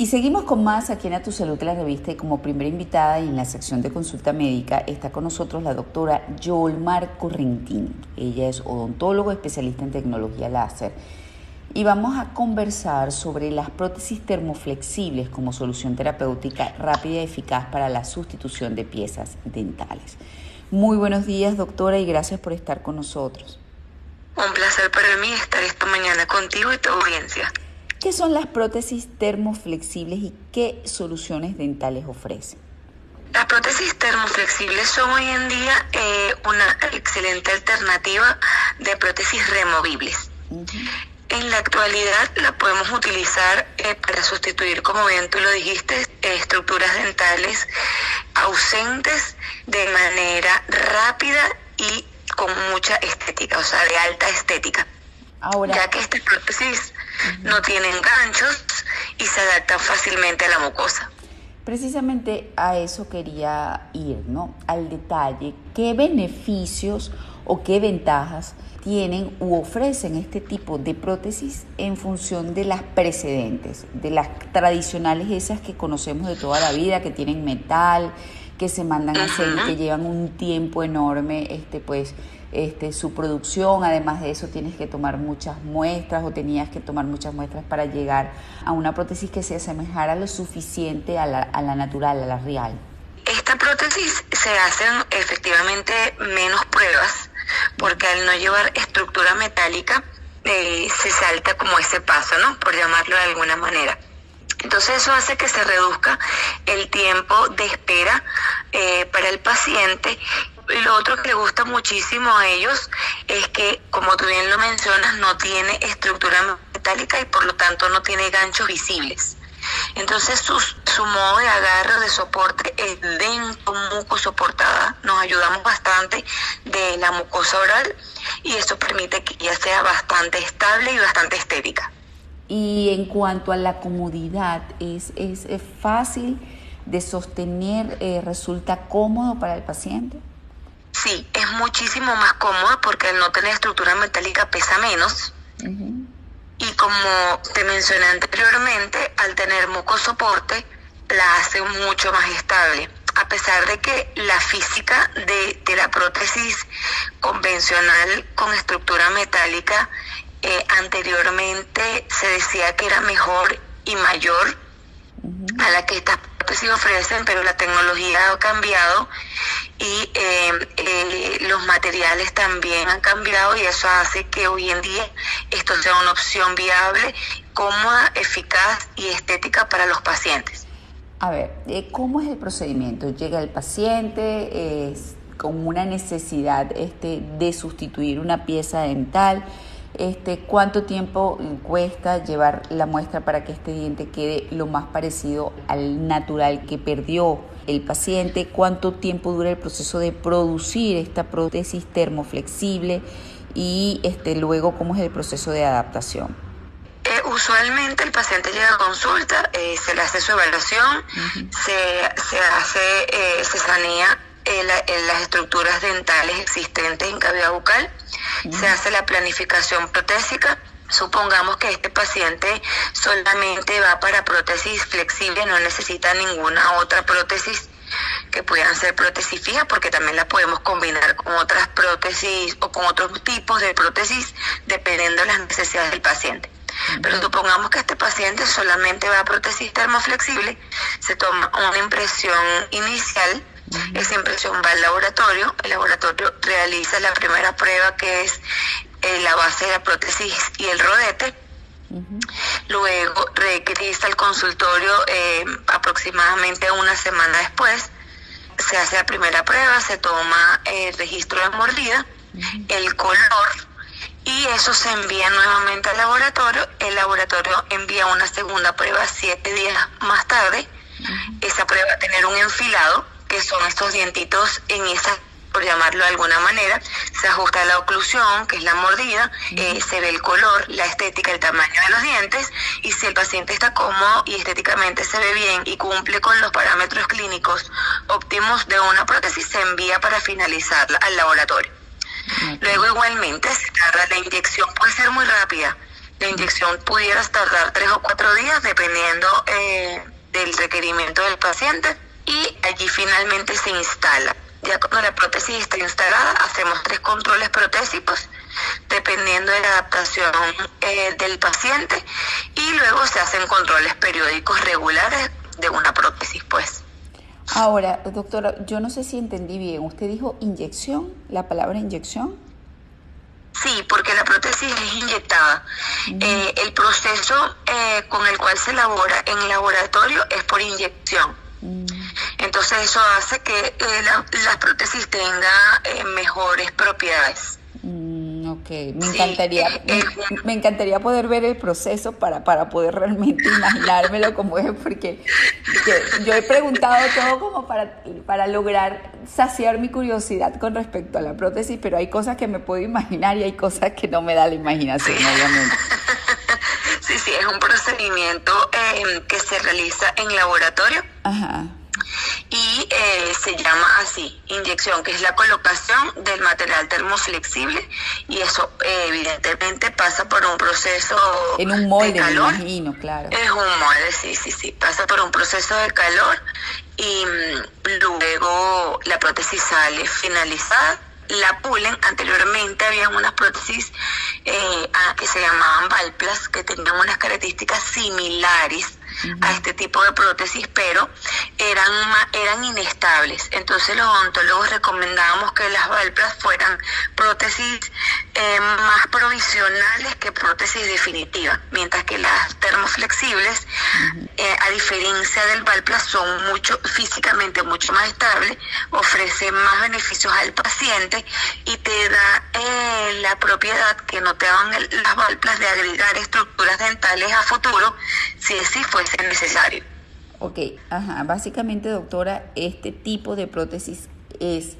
Y seguimos con más aquí en A Tu Salud la revista y como primera invitada y en la sección de consulta médica está con nosotros la doctora Yolmar Correntín. Ella es odontólogo especialista en tecnología láser y vamos a conversar sobre las prótesis termoflexibles como solución terapéutica rápida y eficaz para la sustitución de piezas dentales. Muy buenos días doctora y gracias por estar con nosotros. Un placer para mí estar esta mañana contigo y tu audiencia. ¿Qué son las prótesis termoflexibles y qué soluciones dentales ofrecen? Las prótesis termoflexibles son hoy en día eh, una excelente alternativa de prótesis removibles. En la actualidad la podemos utilizar eh, para sustituir, como bien tú lo dijiste, estructuras dentales ausentes de manera rápida y con mucha estética, o sea, de alta estética. Ahora, ya que estas prótesis no tienen ganchos y se adaptan fácilmente a la mucosa. Precisamente a eso quería ir, ¿no? Al detalle, ¿qué beneficios o qué ventajas tienen u ofrecen este tipo de prótesis en función de las precedentes, de las tradicionales esas que conocemos de toda la vida, que tienen metal, que se mandan a hacer y que llevan un tiempo enorme, este, pues este, su producción. Además de eso, tienes que tomar muchas muestras o tenías que tomar muchas muestras para llegar a una prótesis que se asemejara lo suficiente a la, a la natural, a la real. Esta prótesis se hacen efectivamente menos pruebas porque al no llevar estructura metálica eh, se salta como ese paso, ¿no? Por llamarlo de alguna manera. Entonces eso hace que se reduzca el tiempo de espera eh, para el paciente lo otro que le gusta muchísimo a ellos es que, como tú bien lo mencionas, no tiene estructura metálica y por lo tanto no tiene ganchos visibles. Entonces su, su modo de agarre, de soporte es dentro muco soportada. Nos ayudamos bastante de la mucosa oral y eso permite que ella sea bastante estable y bastante estética. Y en cuanto a la comodidad, ¿es, es, fácil de sostener? Eh, ¿Resulta cómodo para el paciente? Sí, es muchísimo más cómoda porque al no tener estructura metálica pesa menos. Y como te mencioné anteriormente, al tener mucosoporte, la hace mucho más estable. A pesar de que la física de, de la prótesis convencional con estructura metálica eh, anteriormente se decía que era mejor y mayor a la que estas prótesis ofrecen, pero la tecnología ha cambiado y eh, eh, los materiales también han cambiado y eso hace que hoy en día esto sea una opción viable, cómoda, eficaz y estética para los pacientes. A ver, eh, ¿cómo es el procedimiento? Llega el paciente es con una necesidad este, de sustituir una pieza dental. Este, ¿Cuánto tiempo cuesta llevar la muestra para que este diente quede lo más parecido al natural que perdió el paciente, cuánto tiempo dura el proceso de producir esta prótesis termoflexible y este, luego cómo es el proceso de adaptación. Eh, usualmente el paciente llega a consulta, eh, se le hace su evaluación, se, se, hace, eh, se sanea las estructuras dentales existentes en cavidad bucal, se hace la planificación protésica, Supongamos que este paciente solamente va para prótesis flexible, no necesita ninguna otra prótesis que puedan ser prótesis fijas porque también la podemos combinar con otras prótesis o con otros tipos de prótesis dependiendo de las necesidades del paciente. Pero supongamos que este paciente solamente va a prótesis termoflexible, se toma una impresión inicial, esa impresión va al laboratorio, el laboratorio realiza la primera prueba que es eh, la base de la prótesis y el rodete. Luego regresa al consultorio eh, aproximadamente una semana después. Se hace la primera prueba, se toma el registro de mordida, el color y eso se envía nuevamente al laboratorio. El laboratorio envía una segunda prueba siete días más tarde. Esa prueba va a tener un enfilado, que son estos dientitos en esa por llamarlo de alguna manera, se ajusta la oclusión, que es la mordida, eh, se ve el color, la estética, el tamaño de los dientes, y si el paciente está cómodo y estéticamente se ve bien y cumple con los parámetros clínicos óptimos de una prótesis, se envía para finalizarla al laboratorio. Luego igualmente se tarda la inyección, puede ser muy rápida, La inyección pudiera tardar tres o cuatro días dependiendo eh, del requerimiento del paciente y allí finalmente se instala. Ya cuando la prótesis está instalada, hacemos tres controles protésicos dependiendo de la adaptación eh, del paciente y luego se hacen controles periódicos regulares de una prótesis, pues. Ahora, doctora, yo no sé si entendí bien. ¿Usted dijo inyección, la palabra inyección? Sí, porque la prótesis es inyectada. Eh, el proceso eh, con el cual se elabora en el laboratorio es por inyección. Entonces eso hace que eh, la, prótesis tenga mejores propiedades. Mm, ok, me encantaría, me, encantaría poder ver el proceso para, para poder realmente imaginármelo como es, porque, yo he preguntado todo como para, para lograr saciar mi curiosidad con respecto a la prótesis, pero hay cosas que me puedo imaginar y hay cosas que no me da la imaginación, obviamente. Sí, sí, es un procedimiento eh, que se realiza en laboratorio. Ajá y eh, se llama así, inyección, que es la colocación del material termoflexible y eso eh, evidentemente pasa por un proceso en un molde, de calor. Me imagino, claro. Es un molde, sí, sí, sí, pasa por un proceso de calor y mm, luego la prótesis sale finalizada la pulen. Anteriormente había unas prótesis eh, que se llamaban Valplas, que tenían unas características similares a este tipo de prótesis, pero eran, eran inestables. Entonces los odontólogos recomendábamos que las Valplas fueran prótesis eh, más provisionales que prótesis definitivas, mientras que las termoflexibles, eh, a diferencia del Valplas, son mucho físicamente mucho más estables, ofrecen más beneficios al paciente y te da eh, la propiedad que no te dan las Valplas de agregar estructuras dentales a futuro, si así fuese necesario. Ok, ajá. Básicamente, doctora, este tipo de prótesis es,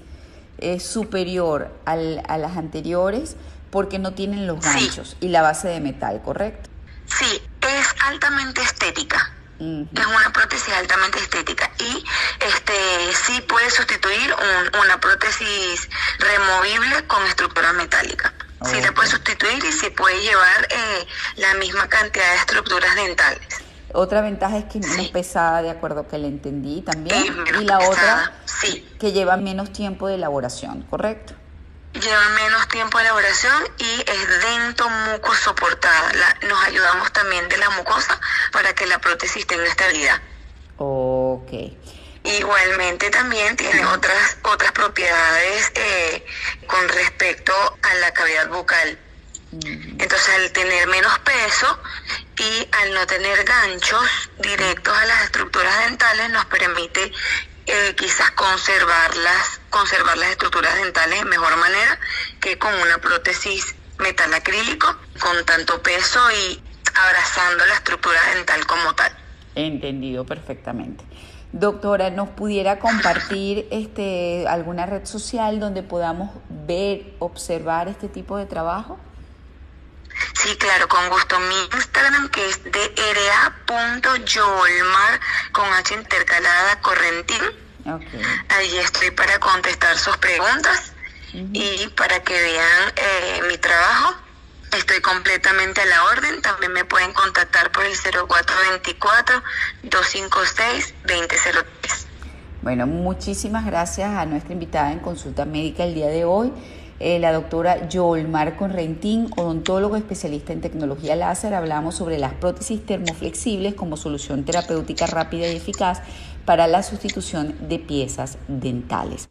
superior al, a las anteriores porque no tienen los ganchos y la base de metal, ¿correcto? Sí, es altamente estética. Es una prótesis altamente estética y este sí puede sustituir una prótesis removible con estructura metálica. Sí la puede sustituir y sí puede llevar eh, la misma cantidad de estructuras dentales. Otra ventaja es que es menos pesada, de acuerdo que le entendí también. y la otra, que lleva menos tiempo de elaboración, ¿correcto? Lleva menos tiempo de elaboración y es dento muco soportada. nos ayudamos también de la mucosa para que la prótesis tenga estabilidad. Ok. Igualmente también tiene otras otras propiedades eh, con respecto a la cavidad bucal. Entonces al tener menos peso y al no tener ganchos directos a las estructuras dentales nos permite eh, quizás conservarlas, conservar las estructuras dentales de mejor manera que con una prótesis metal acrílico con tanto peso y abrazando la estructura dental como tal. Entendido perfectamente. Doctora, ¿nos pudiera compartir este, alguna red social donde podamos ver, observar este tipo de trabajo? Sí, claro, con gusto. Mi Instagram que es dra.yolmar con H intercalada correntín. Okay. Ahí estoy para contestar sus preguntas y para que vean eh, mi trabajo. Estoy completamente a la orden. También me pueden contactar por el 0424-256-2003. Bueno, muchísimas gracias a nuestra invitada en consulta médica el día de hoy. Eh, la doctora Yolmar Conrentín, odontólogo especialista en tecnología láser. Hablamos sobre las prótesis termoflexibles como solución terapéutica rápida y eficaz para la sustitución de piezas dentales.